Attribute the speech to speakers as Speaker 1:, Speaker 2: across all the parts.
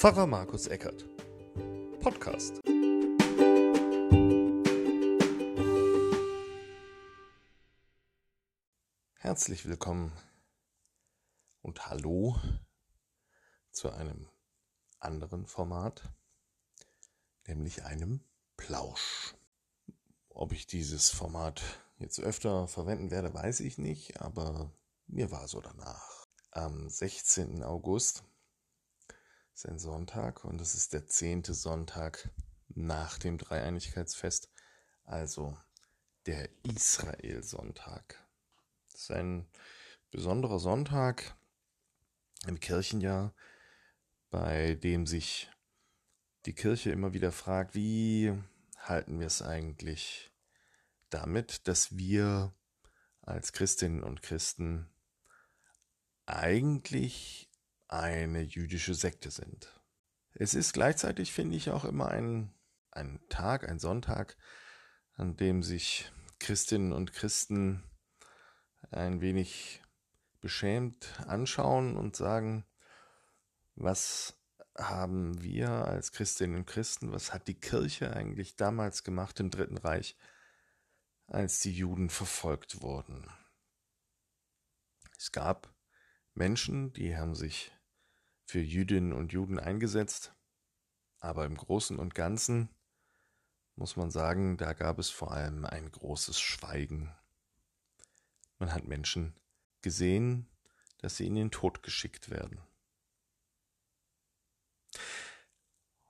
Speaker 1: Pfarrer Markus Eckert. Podcast. Herzlich willkommen und hallo zu einem anderen Format, nämlich einem Plausch. Ob ich dieses Format jetzt öfter verwenden werde, weiß ich nicht, aber mir war so danach. Am 16. August ist ein Sonntag und es ist der zehnte Sonntag nach dem Dreieinigkeitsfest, also der Israel-Sonntag. Das ist ein besonderer Sonntag im Kirchenjahr, bei dem sich die Kirche immer wieder fragt, wie halten wir es eigentlich damit, dass wir als Christinnen und Christen eigentlich eine jüdische Sekte sind. Es ist gleichzeitig, finde ich, auch immer ein, ein Tag, ein Sonntag, an dem sich Christinnen und Christen ein wenig beschämt anschauen und sagen, was haben wir als Christinnen und Christen, was hat die Kirche eigentlich damals gemacht im Dritten Reich, als die Juden verfolgt wurden? Es gab Menschen, die haben sich für Jüdinnen und Juden eingesetzt. Aber im Großen und Ganzen muss man sagen, da gab es vor allem ein großes Schweigen. Man hat Menschen gesehen, dass sie in den Tod geschickt werden.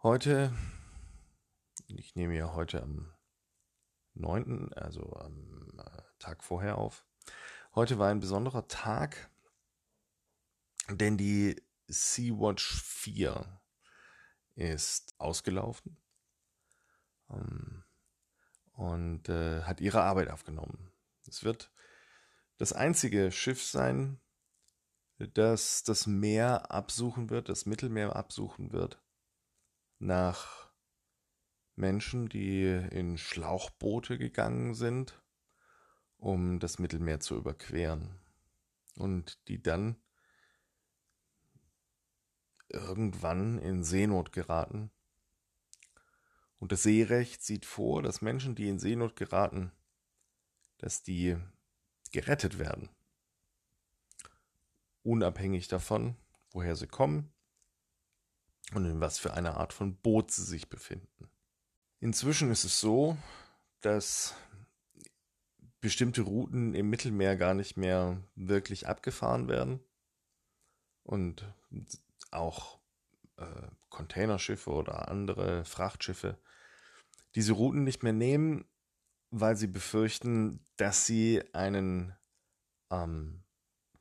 Speaker 1: Heute, ich nehme ja heute am 9., also am äh, Tag vorher auf, heute war ein besonderer Tag, denn die Sea-Watch 4 ist ausgelaufen ähm, und äh, hat ihre Arbeit aufgenommen. Es wird das einzige Schiff sein, das das Meer absuchen wird, das Mittelmeer absuchen wird, nach Menschen, die in Schlauchboote gegangen sind, um das Mittelmeer zu überqueren und die dann irgendwann in Seenot geraten. Und das Seerecht sieht vor, dass Menschen, die in Seenot geraten, dass die gerettet werden. Unabhängig davon, woher sie kommen und in was für einer Art von Boot sie sich befinden. Inzwischen ist es so, dass bestimmte Routen im Mittelmeer gar nicht mehr wirklich abgefahren werden und auch äh, Containerschiffe oder andere Frachtschiffe diese Routen nicht mehr nehmen, weil sie befürchten, dass sie einen ähm,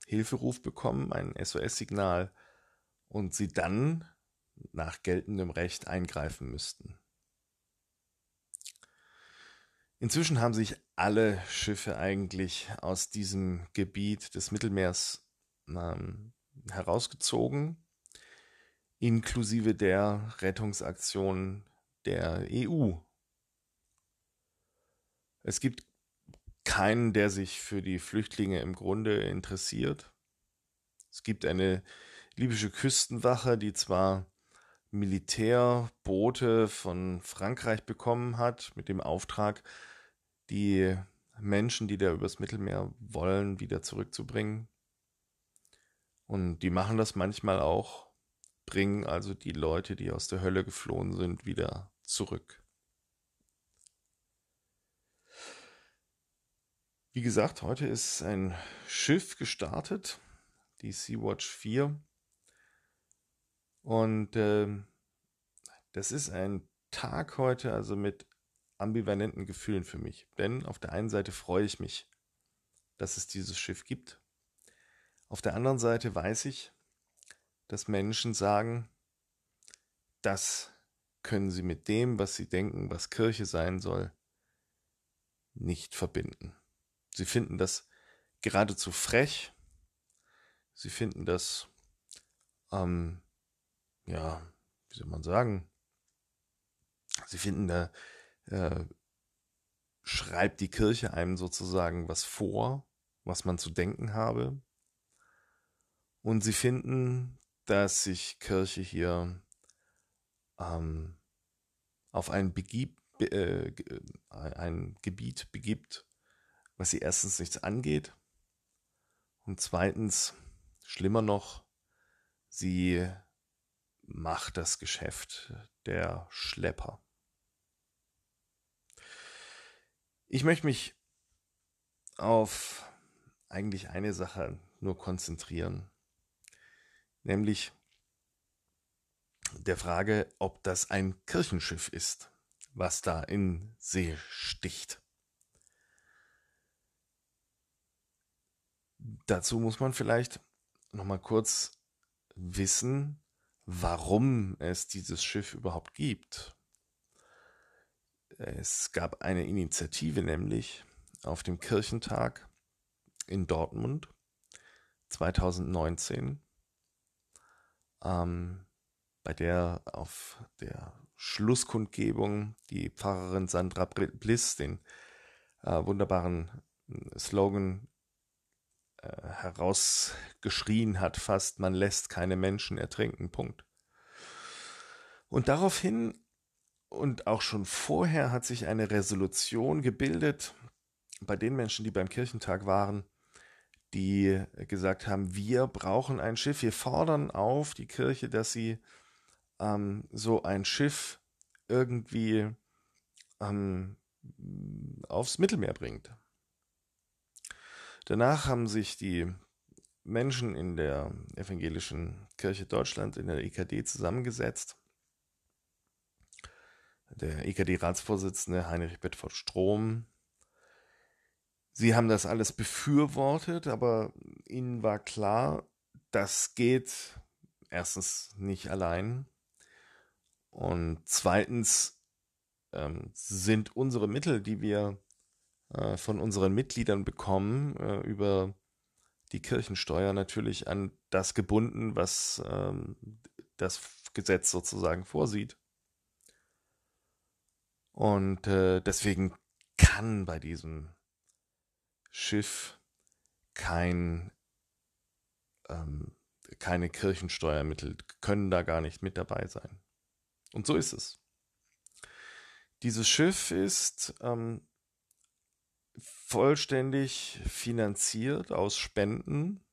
Speaker 1: Hilferuf bekommen, ein SOS-Signal und sie dann nach geltendem Recht eingreifen müssten. Inzwischen haben sich alle Schiffe eigentlich aus diesem Gebiet des Mittelmeers ähm, herausgezogen inklusive der Rettungsaktion der EU. Es gibt keinen, der sich für die Flüchtlinge im Grunde interessiert. Es gibt eine libysche Küstenwache, die zwar Militärboote von Frankreich bekommen hat, mit dem Auftrag, die Menschen, die da übers Mittelmeer wollen, wieder zurückzubringen. Und die machen das manchmal auch bringen also die Leute, die aus der Hölle geflohen sind, wieder zurück. Wie gesagt, heute ist ein Schiff gestartet, die Sea-Watch 4. Und äh, das ist ein Tag heute, also mit ambivalenten Gefühlen für mich. Denn auf der einen Seite freue ich mich, dass es dieses Schiff gibt. Auf der anderen Seite weiß ich, dass Menschen sagen, das können sie mit dem, was sie denken, was Kirche sein soll, nicht verbinden. Sie finden das geradezu frech. Sie finden das, ähm, ja, wie soll man sagen, sie finden da, äh, schreibt die Kirche einem sozusagen was vor, was man zu denken habe. Und sie finden dass sich Kirche hier ähm, auf ein, Begieb, äh, ein Gebiet begibt, was sie erstens nichts angeht und zweitens, schlimmer noch, sie macht das Geschäft der Schlepper. Ich möchte mich auf eigentlich eine Sache nur konzentrieren, nämlich der Frage, ob das ein Kirchenschiff ist, was da in See sticht. Dazu muss man vielleicht noch mal kurz wissen, warum es dieses Schiff überhaupt gibt. Es gab eine Initiative nämlich auf dem Kirchentag in Dortmund 2019, ähm, bei der auf der Schlusskundgebung die Pfarrerin Sandra Bliss den äh, wunderbaren äh, Slogan äh, herausgeschrien hat, fast, man lässt keine Menschen ertrinken, Punkt. Und daraufhin und auch schon vorher hat sich eine Resolution gebildet bei den Menschen, die beim Kirchentag waren, die gesagt haben, wir brauchen ein Schiff, wir fordern auf die Kirche, dass sie ähm, so ein Schiff irgendwie ähm, aufs Mittelmeer bringt. Danach haben sich die Menschen in der evangelischen Kirche Deutschland, in der EKD, zusammengesetzt. Der EKD-Ratsvorsitzende Heinrich Bedford Strom. Sie haben das alles befürwortet, aber ihnen war klar, das geht erstens nicht allein. Und zweitens ähm, sind unsere Mittel, die wir äh, von unseren Mitgliedern bekommen, äh, über die Kirchensteuer natürlich an das gebunden, was ähm, das Gesetz sozusagen vorsieht. Und äh, deswegen kann bei diesem Schiff kein, ähm, keine Kirchensteuermittel, können da gar nicht mit dabei sein. Und so ist es. Dieses Schiff ist ähm, vollständig finanziert aus Spenden.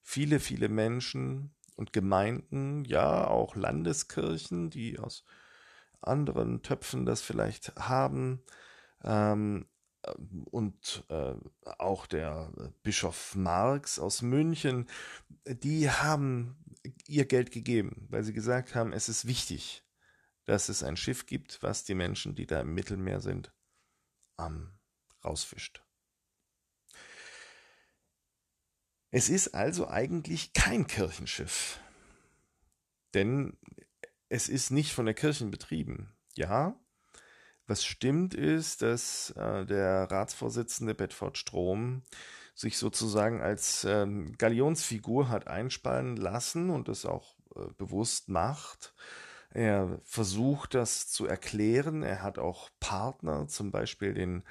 Speaker 1: Viele, viele Menschen und Gemeinden, ja, auch Landeskirchen, die aus anderen Töpfen das vielleicht haben. Ähm, und äh, auch der Bischof Marx aus München, die haben ihr Geld gegeben, weil sie gesagt haben, es ist wichtig, dass es ein Schiff gibt, was die Menschen, die da im Mittelmeer sind, ähm, rausfischt. Es ist also eigentlich kein Kirchenschiff, denn es ist nicht von der Kirche betrieben. Ja, was stimmt ist, dass äh, der Ratsvorsitzende Bedford Strom sich sozusagen als ähm, Galionsfigur hat einspannen lassen und das auch äh, bewusst macht. Er versucht das zu erklären. Er hat auch Partner, zum Beispiel den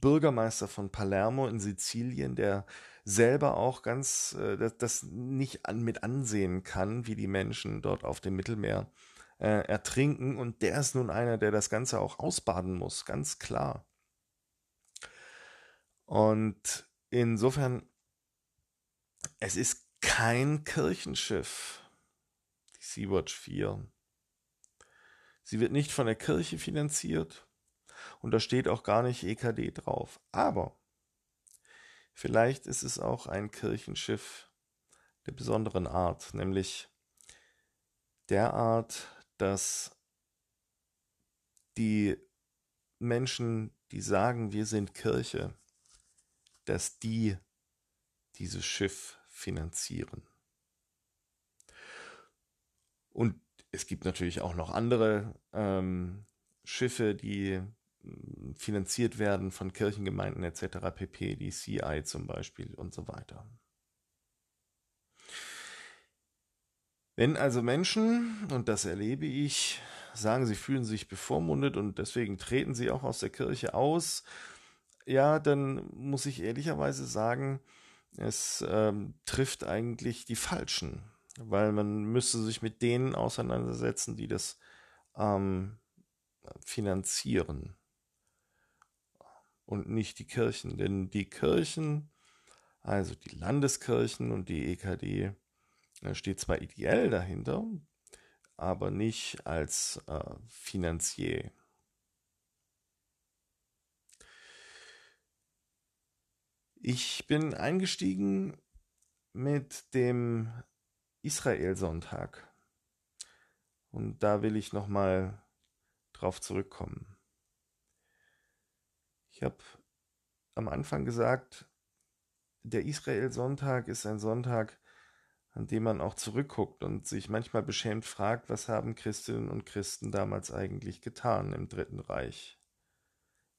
Speaker 1: Bürgermeister von Palermo in Sizilien, der selber auch ganz äh, das, das, nicht an, mit ansehen kann, wie die Menschen dort auf dem Mittelmeer äh, ertrinken. Und der ist nun einer, der das Ganze auch ausbaden muss, ganz klar. Und insofern, es ist kein Kirchenschiff, die Sea-Watch 4. Sie wird nicht von der Kirche finanziert und da steht auch gar nicht EKD drauf. Aber vielleicht ist es auch ein Kirchenschiff der besonderen Art, nämlich der Art, dass die Menschen, die sagen, wir sind Kirche, dass die dieses Schiff finanzieren. Und es gibt natürlich auch noch andere ähm, Schiffe, die finanziert werden von Kirchengemeinden etc. pp, die CI zum Beispiel und so weiter. Wenn also Menschen, und das erlebe ich, sagen, sie fühlen sich bevormundet und deswegen treten sie auch aus der Kirche aus, ja, dann muss ich ehrlicherweise sagen, es ähm, trifft eigentlich die Falschen, weil man müsste sich mit denen auseinandersetzen, die das ähm, finanzieren und nicht die Kirchen. Denn die Kirchen, also die Landeskirchen und die EKD, steht zwar ideell dahinter, aber nicht als äh, Finanzier. Ich bin eingestiegen mit dem Israel-Sonntag. Und da will ich nochmal drauf zurückkommen. Ich habe am Anfang gesagt, der Israel-Sonntag ist ein Sonntag, an dem man auch zurückguckt und sich manchmal beschämt fragt, was haben Christinnen und Christen damals eigentlich getan im Dritten Reich?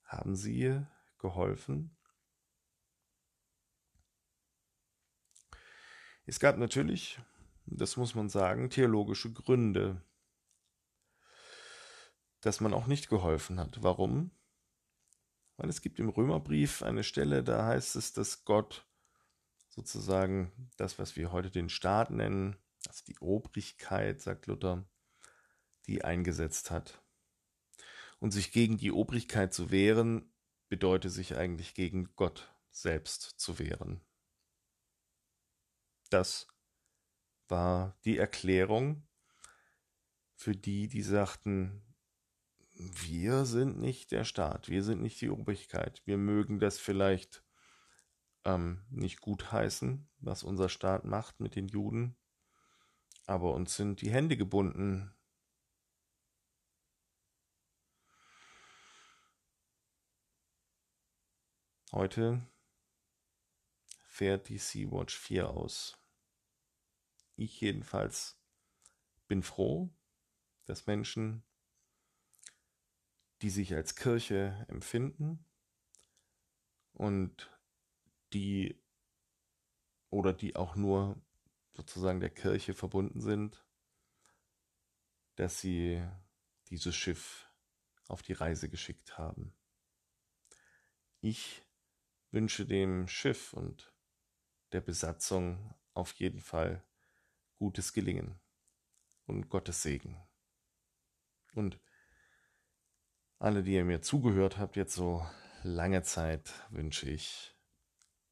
Speaker 1: Haben sie geholfen? Es gab natürlich, das muss man sagen, theologische Gründe, dass man auch nicht geholfen hat. Warum? Weil es gibt im Römerbrief eine Stelle, da heißt es, dass Gott sozusagen das, was wir heute den Staat nennen, also die Obrigkeit, sagt Luther, die eingesetzt hat. Und sich gegen die Obrigkeit zu wehren, bedeutet sich eigentlich gegen Gott selbst zu wehren. Das war die Erklärung für die, die sagten, wir sind nicht der Staat, wir sind nicht die Obrigkeit. Wir mögen das vielleicht ähm, nicht gutheißen, was unser Staat macht mit den Juden, aber uns sind die Hände gebunden. Heute fährt die Sea-Watch 4 aus. Ich jedenfalls bin froh, dass Menschen, die sich als Kirche empfinden und die oder die auch nur sozusagen der Kirche verbunden sind, dass sie dieses Schiff auf die Reise geschickt haben. Ich wünsche dem Schiff und der Besatzung auf jeden Fall gutes Gelingen und Gottes Segen. Und alle, die ihr mir zugehört habt, jetzt so lange Zeit, wünsche ich,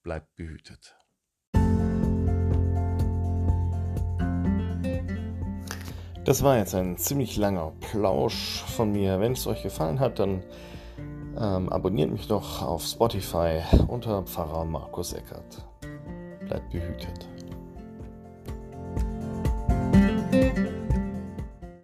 Speaker 1: bleibt behütet. Das war jetzt ein ziemlich langer Plausch von mir. Wenn es euch gefallen hat, dann ähm, abonniert mich doch auf Spotify unter Pfarrer Markus Eckert. Bleibt behütet.